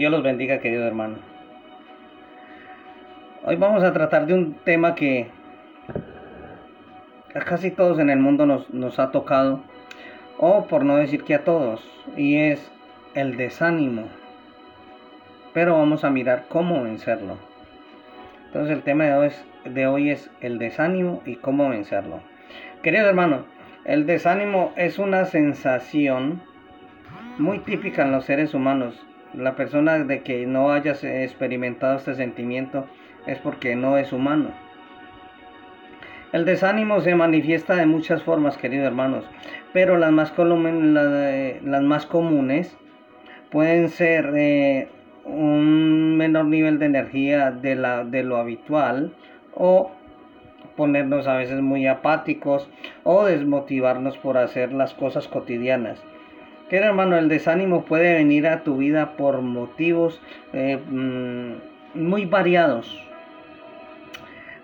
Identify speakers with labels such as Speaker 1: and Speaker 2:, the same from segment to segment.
Speaker 1: Dios los bendiga, querido hermano. Hoy vamos a tratar de un tema que a casi todos en el mundo nos, nos ha tocado, o por no decir que a todos, y es el desánimo. Pero vamos a mirar cómo vencerlo. Entonces el tema de hoy es, de hoy es el desánimo y cómo vencerlo. Querido hermano, el desánimo es una sensación muy típica en los seres humanos. La persona de que no haya experimentado este sentimiento es porque no es humano. El desánimo se manifiesta de muchas formas, queridos hermanos, pero las más, las más comunes pueden ser eh, un menor nivel de energía de, la, de lo habitual o ponernos a veces muy apáticos o desmotivarnos por hacer las cosas cotidianas. Querido hermano, el desánimo puede venir a tu vida por motivos eh, mm, muy variados.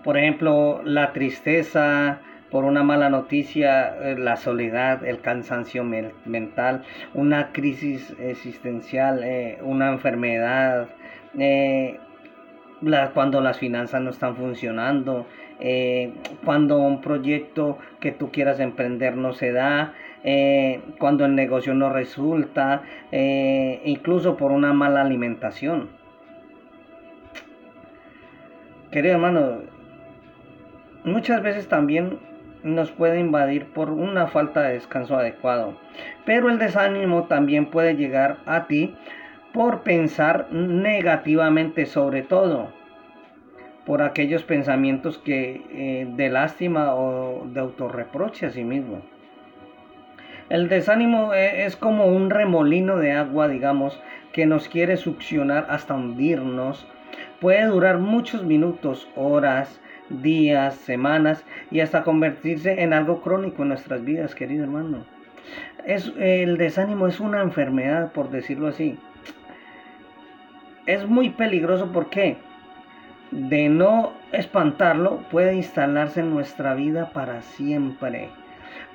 Speaker 1: Por ejemplo, la tristeza por una mala noticia, eh, la soledad, el cansancio mental, una crisis existencial, eh, una enfermedad, cuando las finanzas no están funcionando, cuando un proyecto que tú quieras emprender no se da, eh, cuando el negocio no resulta, eh, incluso por una mala alimentación. Querido hermano, muchas veces también nos puede invadir por una falta de descanso adecuado, pero el desánimo también puede llegar a ti por pensar negativamente sobre todo por aquellos pensamientos que eh, de lástima o de autorreproche a sí mismo. El desánimo e, es como un remolino de agua, digamos, que nos quiere succionar hasta hundirnos. Puede durar muchos minutos, horas, días, semanas y hasta convertirse en algo crónico en nuestras vidas, querido hermano. Es, el desánimo es una enfermedad, por decirlo así. Es muy peligroso porque de no espantarlo puede instalarse en nuestra vida para siempre.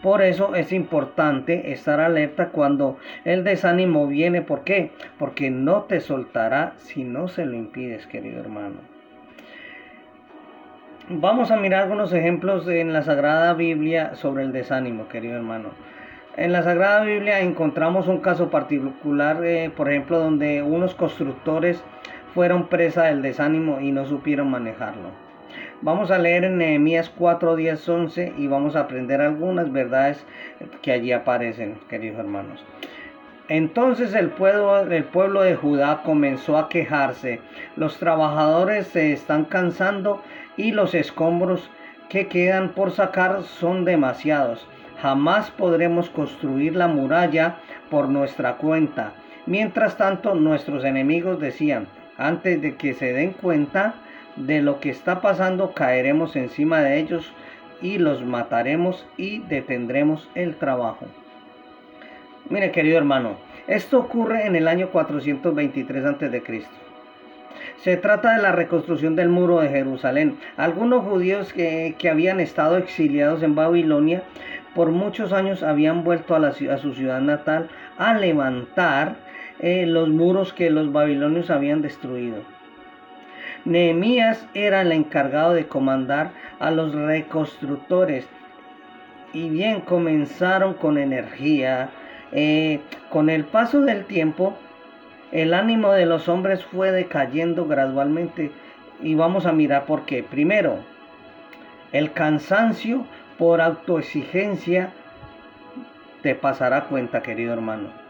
Speaker 1: Por eso es importante estar alerta cuando el desánimo viene. ¿Por qué? Porque no te soltará si no se lo impides, querido hermano. Vamos a mirar algunos ejemplos en la Sagrada Biblia sobre el desánimo, querido hermano. En la Sagrada Biblia encontramos un caso particular, eh, por ejemplo, donde unos constructores fueron presa del desánimo y no supieron manejarlo. Vamos a leer en Nehemías 4, 10, 11 y vamos a aprender algunas verdades que allí aparecen, queridos hermanos. Entonces el pueblo, el pueblo de Judá comenzó a quejarse. Los trabajadores se están cansando y los escombros que quedan por sacar son demasiados. Jamás podremos construir la muralla por nuestra cuenta. Mientras tanto, nuestros enemigos decían, antes de que se den cuenta, de lo que está pasando, caeremos encima de ellos y los mataremos y detendremos el trabajo. Mire, querido hermano, esto ocurre en el año 423 a.C. Se trata de la reconstrucción del muro de Jerusalén. Algunos judíos que, habían estado exiliados en Babilonia por muchos años habían vuelto a, la, a su ciudad natal a levantar eh, los muros que los babilonios habían destruido. Nehemías era el encargado de comandar a los reconstructores. Y bien, comenzaron con energía. Eh, con el paso del tiempo, el ánimo de los hombres fue decayendo gradualmente. Y vamos a mirar por qué. Primero, el cansancio por autoexigencia te pasará cuenta, querido hermano.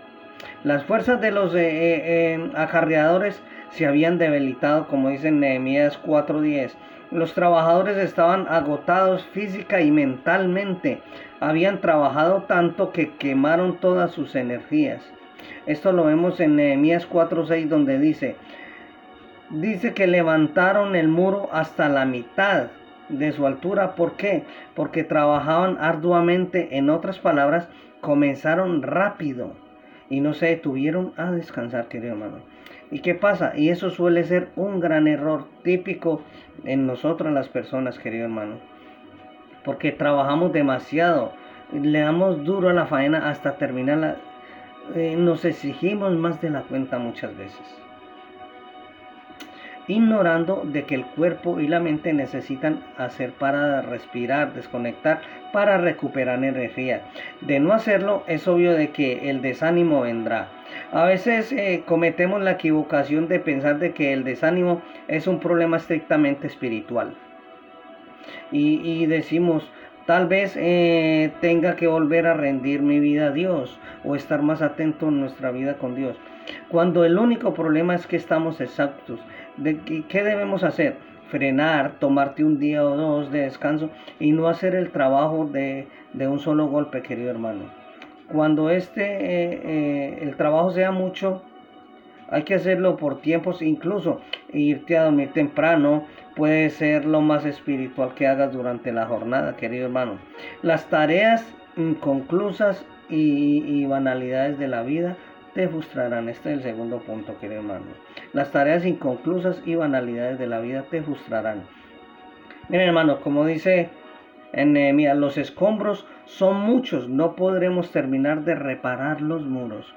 Speaker 1: Las fuerzas de los eh, eh, acarreadores se habían debilitado, como dice Nehemías 4:10. Los trabajadores estaban agotados física y mentalmente. Habían trabajado tanto que quemaron todas sus energías. Esto lo vemos en Nehemías 4:6 donde dice, dice que levantaron el muro hasta la mitad de su altura. ¿Por qué? Porque trabajaban arduamente. En otras palabras, comenzaron rápido y no se detuvieron a descansar, querido hermano. ¿Y qué pasa? Y eso suele ser un gran error típico en nosotros las personas, querido hermano. Porque trabajamos demasiado, le damos duro a la faena hasta terminarla. Eh, nos exigimos más de la cuenta muchas veces. Ignorando de que el cuerpo y la mente necesitan hacer para respirar, desconectar, para recuperar energía. De no hacerlo, es obvio de que el desánimo vendrá. A veces eh, cometemos la equivocación de pensar de que el desánimo es un problema estrictamente espiritual. y decimos, Tal vez eh, tenga que volver a rendir mi vida a Dios o estar más atento en nuestra vida con Dios. Cuando el único problema es que estamos exactos. ¿De qué, debemos hacer? Frenar, tomarte un día o dos de descanso y no hacer el trabajo de, un solo golpe, querido hermano. Cuando este, eh, eh, el trabajo sea mucho, hay que hacerlo por tiempos, incluso irte a dormir temprano puede ser lo más espiritual que hagas durante la jornada, querido hermano. Las tareas inconclusas y, banalidades de la vida te frustrarán. Este es el segundo punto, querido hermano. Las tareas inconclusas y banalidades de la vida te frustrarán. Miren, hermano, como dice en Nehemías, los escombros son muchos, no podremos terminar de reparar los muros.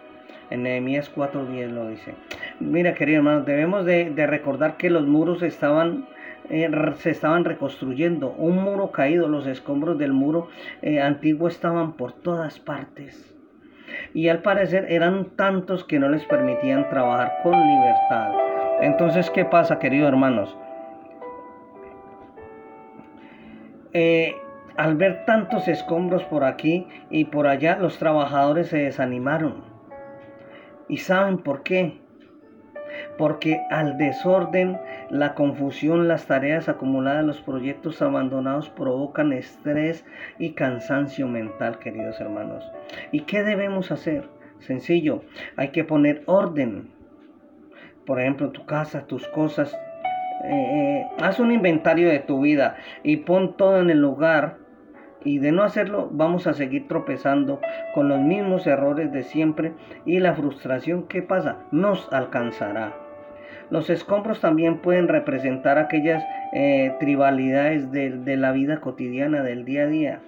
Speaker 1: En Nehemías 4.10 lo dice. Mira, querido hermano, debemos de, recordar que los muros estaban eh, se estaban reconstruyendo. Un muro caído, los escombros del muro eh, antiguo estaban por todas partes. Y al parecer eran tantos que no les permitían trabajar con libertad. Entonces, ¿qué pasa, queridos hermanos? Eh, al ver tantos escombros por aquí y por allá, los trabajadores se desanimaron ¿Y saben por qué? Porque al desorden, la confusión, las tareas acumuladas, los proyectos abandonados provocan estrés y cansancio mental, queridos hermanos. ¿Y qué debemos hacer? Sencillo, hay que poner orden. Por ejemplo, tu casa, tus cosas. Eh, eh, haz un inventario de tu vida y pon todo en el lugar y de no hacerlo vamos a seguir tropezando con los mismos errores de siempre y la frustración que pasa nos alcanzará. Los escombros también pueden representar aquellas eh, tribalidades de la vida cotidiana, del día a día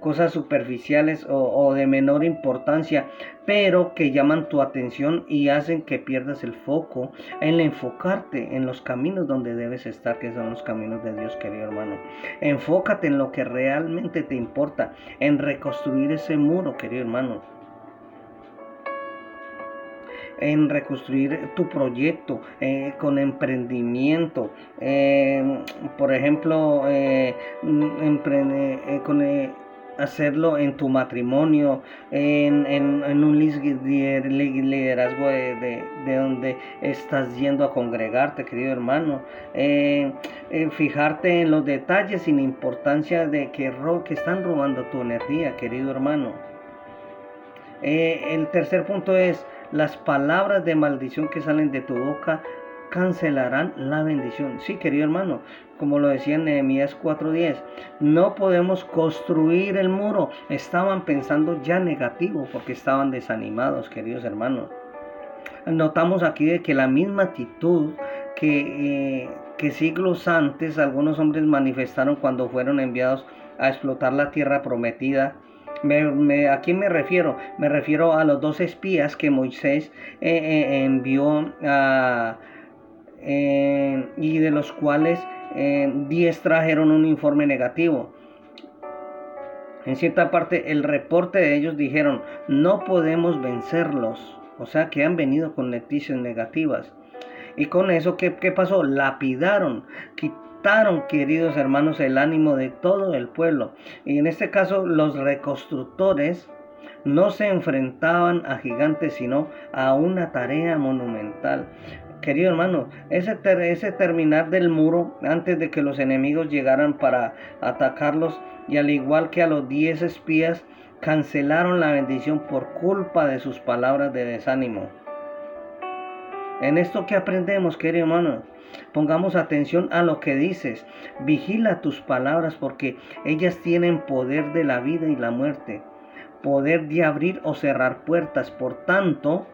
Speaker 1: cosas superficiales o, de menor importancia, pero que llaman tu atención y hacen que pierdas el foco en enfocarte en los caminos donde debes estar, que son los caminos de Dios, querido hermano. Enfócate en lo que realmente te importa, en reconstruir ese muro, querido hermano en reconstruir tu proyecto eh, con emprendimiento. Eh, por ejemplo, eh, emprende, con hacerlo en tu matrimonio, en, un liderazgo de, donde estás yendo a congregarte, querido hermano. fijarte en los detalles sin importancia de que, que están robando tu energía, querido hermano. el tercer punto es las palabras de maldición que salen de tu boca cancelarán la bendición. Sí, querido hermano, como lo decía en Nehemías 4:10, no podemos construir el muro. Estaban pensando ya negativo porque estaban desanimados, queridos hermanos. Notamos aquí de que la misma actitud que, eh, que siglos antes algunos hombres manifestaron cuando fueron enviados a explotar la tierra prometida ¿A quién me refiero? Me refiero a los dos espías que Moisés eh, eh, envió y de los cuales 10 trajeron un informe negativo. En cierta parte el reporte de ellos dijeron, no podemos vencerlos. O sea que han venido con noticias negativas. Y con eso, ¿qué, qué pasó? Lapidaron, quitaron, queridos hermanos, el ánimo de todo el pueblo. Y en este caso, los reconstructores no se enfrentaban a gigantes, sino a una tarea monumental querido hermano, ese, ese terminar del muro antes de que los enemigos llegaran para atacarlos y al igual que a los diez espías cancelaron la bendición por culpa de sus palabras de desánimo. En esto que aprendemos, querido hermano, pongamos atención a lo que dices. Vigila tus palabras porque ellas tienen poder de la vida y la muerte, poder de abrir o cerrar puertas. Por tanto,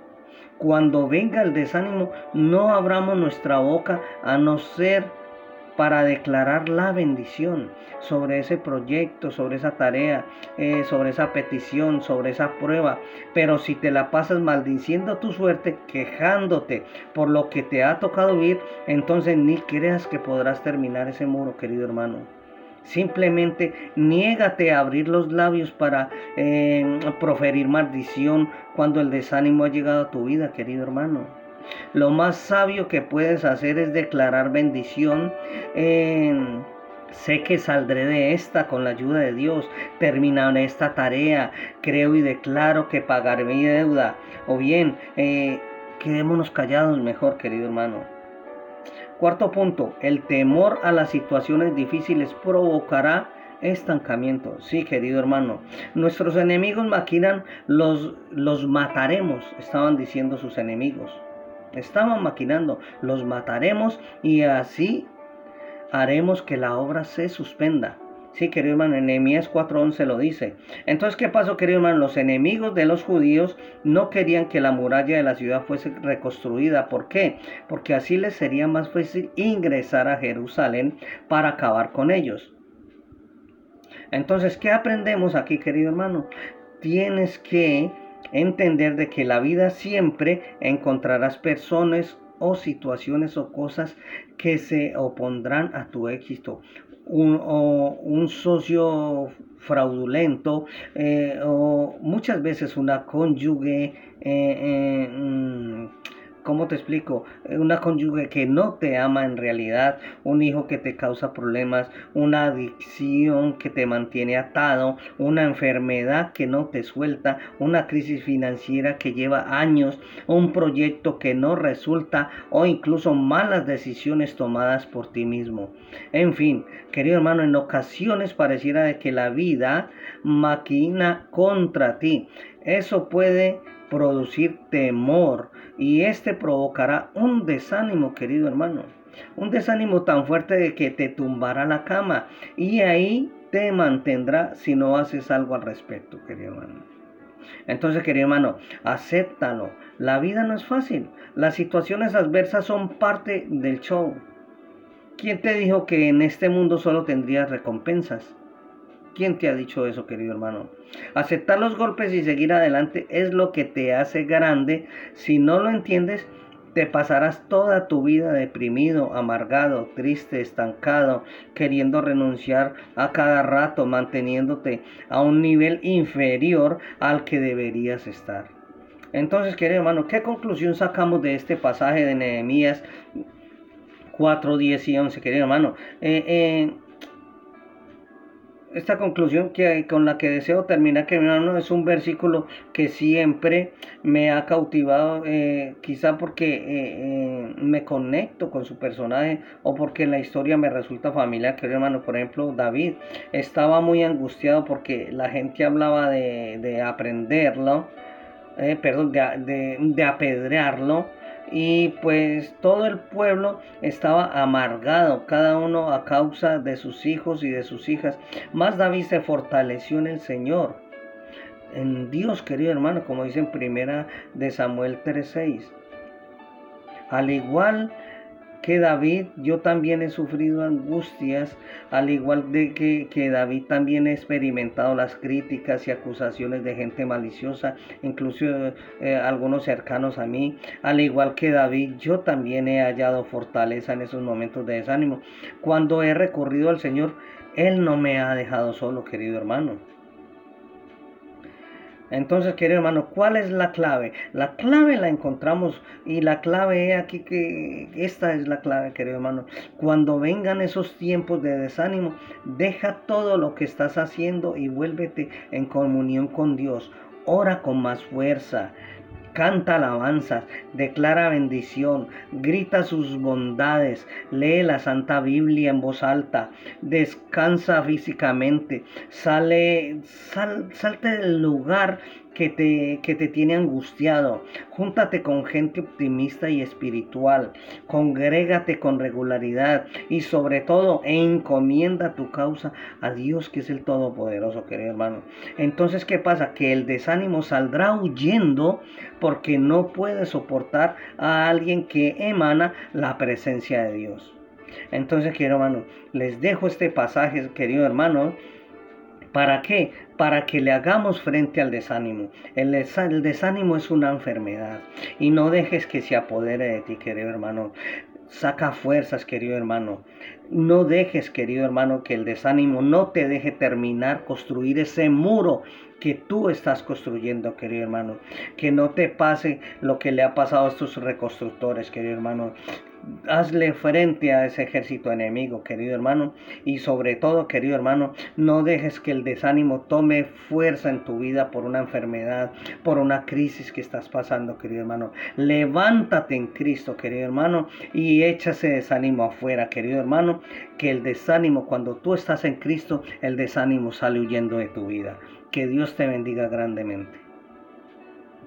Speaker 1: cuando venga el desánimo, no abramos nuestra boca a no ser para declarar la bendición sobre ese proyecto, sobre esa tarea, eh, sobre esa petición, sobre esa prueba. Pero si te la pasas maldiciendo tu suerte, quejándote por lo que te ha tocado vivir, entonces ni creas que podrás terminar ese muro, querido hermano. Simplemente niégate a abrir los labios para eh, proferir maldición cuando el desánimo ha llegado a tu vida, querido hermano. Lo más sabio que puedes hacer es declarar bendición. sé que saldré de esta con la ayuda de Dios. Terminaré esta tarea. Creo y declaro que pagaré mi deuda. O bien, eh, quedémonos callados mejor, querido hermano. Cuarto punto, el temor a las situaciones difíciles provocará estancamiento. Sí, querido hermano, nuestros enemigos maquinan, los, los mataremos, estaban diciendo sus enemigos. Estaban maquinando, los mataremos y así haremos que la obra se suspenda. Sí, querido hermano, en Nehemías 4:11 lo dice. Entonces, ¿qué pasó, querido hermano? Los enemigos de los judíos no querían que la muralla de la ciudad fuese reconstruida. ¿Por qué? Porque así les sería más fácil ingresar a Jerusalén para acabar con ellos. Entonces, ¿qué aprendemos aquí, querido hermano? Tienes que entender de que la vida siempre encontrarás personas o situaciones o cosas que se opondrán a tu éxito. Un, o un socio fraudulento eh, o muchas veces una cónyuge eh, eh, mm, ¿Cómo te explico? Eh, una cónyuge que no te ama en realidad, un hijo que te causa problemas, una adicción que te mantiene atado, una enfermedad que no te suelta, una crisis financiera que lleva años, un proyecto que no resulta o incluso malas decisiones tomadas por ti mismo. En fin, querido hermano, en ocasiones pareciera de que la vida maquina contra ti. Eso puede producir temor y este provocará un desánimo, querido hermano. Un desánimo tan fuerte de que te tumbará la cama y ahí te mantendrá si no haces algo al respecto, querido hermano. Entonces, querido hermano, acéptalo. La vida no es fácil. Las situaciones adversas son parte del show. ¿Quién te dijo que en este mundo solo tendrías recompensas? ¿Quién te ha dicho eso, querido hermano? Aceptar los golpes y seguir adelante es lo que te hace grande. Si no lo entiendes, te pasarás toda tu vida deprimido, amargado, triste, estancado, queriendo renunciar a cada rato, manteniéndote a un nivel inferior al que deberías estar. Entonces, querido hermano, ¿qué conclusión sacamos de este pasaje de Nehemías 4, 10 y 11, querido hermano? Eh, eh, esta conclusión que, con la que deseo terminar, que hermano, es un versículo que siempre me ha cautivado, eh, quizá porque eh, eh, me conecto con su personaje o porque la historia me resulta familiar. Que hermano, por ejemplo, David estaba muy angustiado porque la gente hablaba de, de aprenderlo, perdón, de, de apedrearlo y pues todo el pueblo estaba amargado, cada uno a causa de sus hijos y de sus hijas. Más David se fortaleció en el Señor, en Dios, querido hermano, como dice en primera de Samuel 3:6. Al igual que David, yo también he sufrido angustias, al igual de que, que, David también he experimentado las críticas y acusaciones de gente maliciosa, incluso eh, algunos cercanos a mí, al igual que David, yo también he hallado fortaleza en esos momentos de desánimo. Cuando he recurrido al Señor, Él no me ha dejado solo, querido hermano. Entonces, querido hermano, ¿cuál es la clave? La clave la encontramos y la clave es aquí que esta es la clave, querido hermano. Cuando vengan esos tiempos de desánimo, deja todo lo que estás haciendo y vuélvete en comunión con Dios. Ora con más fuerza canta alabanzas, declara bendición, grita sus bondades, lee la Santa Biblia en voz alta, descansa físicamente, sale, salte del lugar que te, que te tiene angustiado. Júntate con gente optimista y espiritual. Congrégate con regularidad y sobre todo encomienda tu causa a Dios que es el Todopoderoso, querido hermano. Entonces, ¿qué pasa? Que el desánimo saldrá huyendo porque no puede soportar a alguien que emana la presencia de Dios. Entonces, querido hermano, les dejo este pasaje, querido hermano. ¿Para qué? Para que le hagamos frente al desánimo. El, desánimo es una enfermedad y no dejes que se apodere de ti, querido hermano. Saca fuerzas, querido hermano. No dejes, querido hermano, que el desánimo no te deje terminar, construir ese muro que tú estás construyendo, querido hermano. Que no te pase lo que le ha pasado a estos reconstructores, querido hermano hazle frente a ese ejército enemigo, querido hermano. Y sobre todo, querido hermano, no dejes que el desánimo tome fuerza en tu vida por una enfermedad, por una crisis que estás pasando, querido hermano. Levántate en Cristo, querido hermano, y echa ese desánimo afuera, querido hermano. Que el desánimo, cuando tú estás en Cristo, el desánimo sale huyendo de tu vida. Que Dios te bendiga grandemente.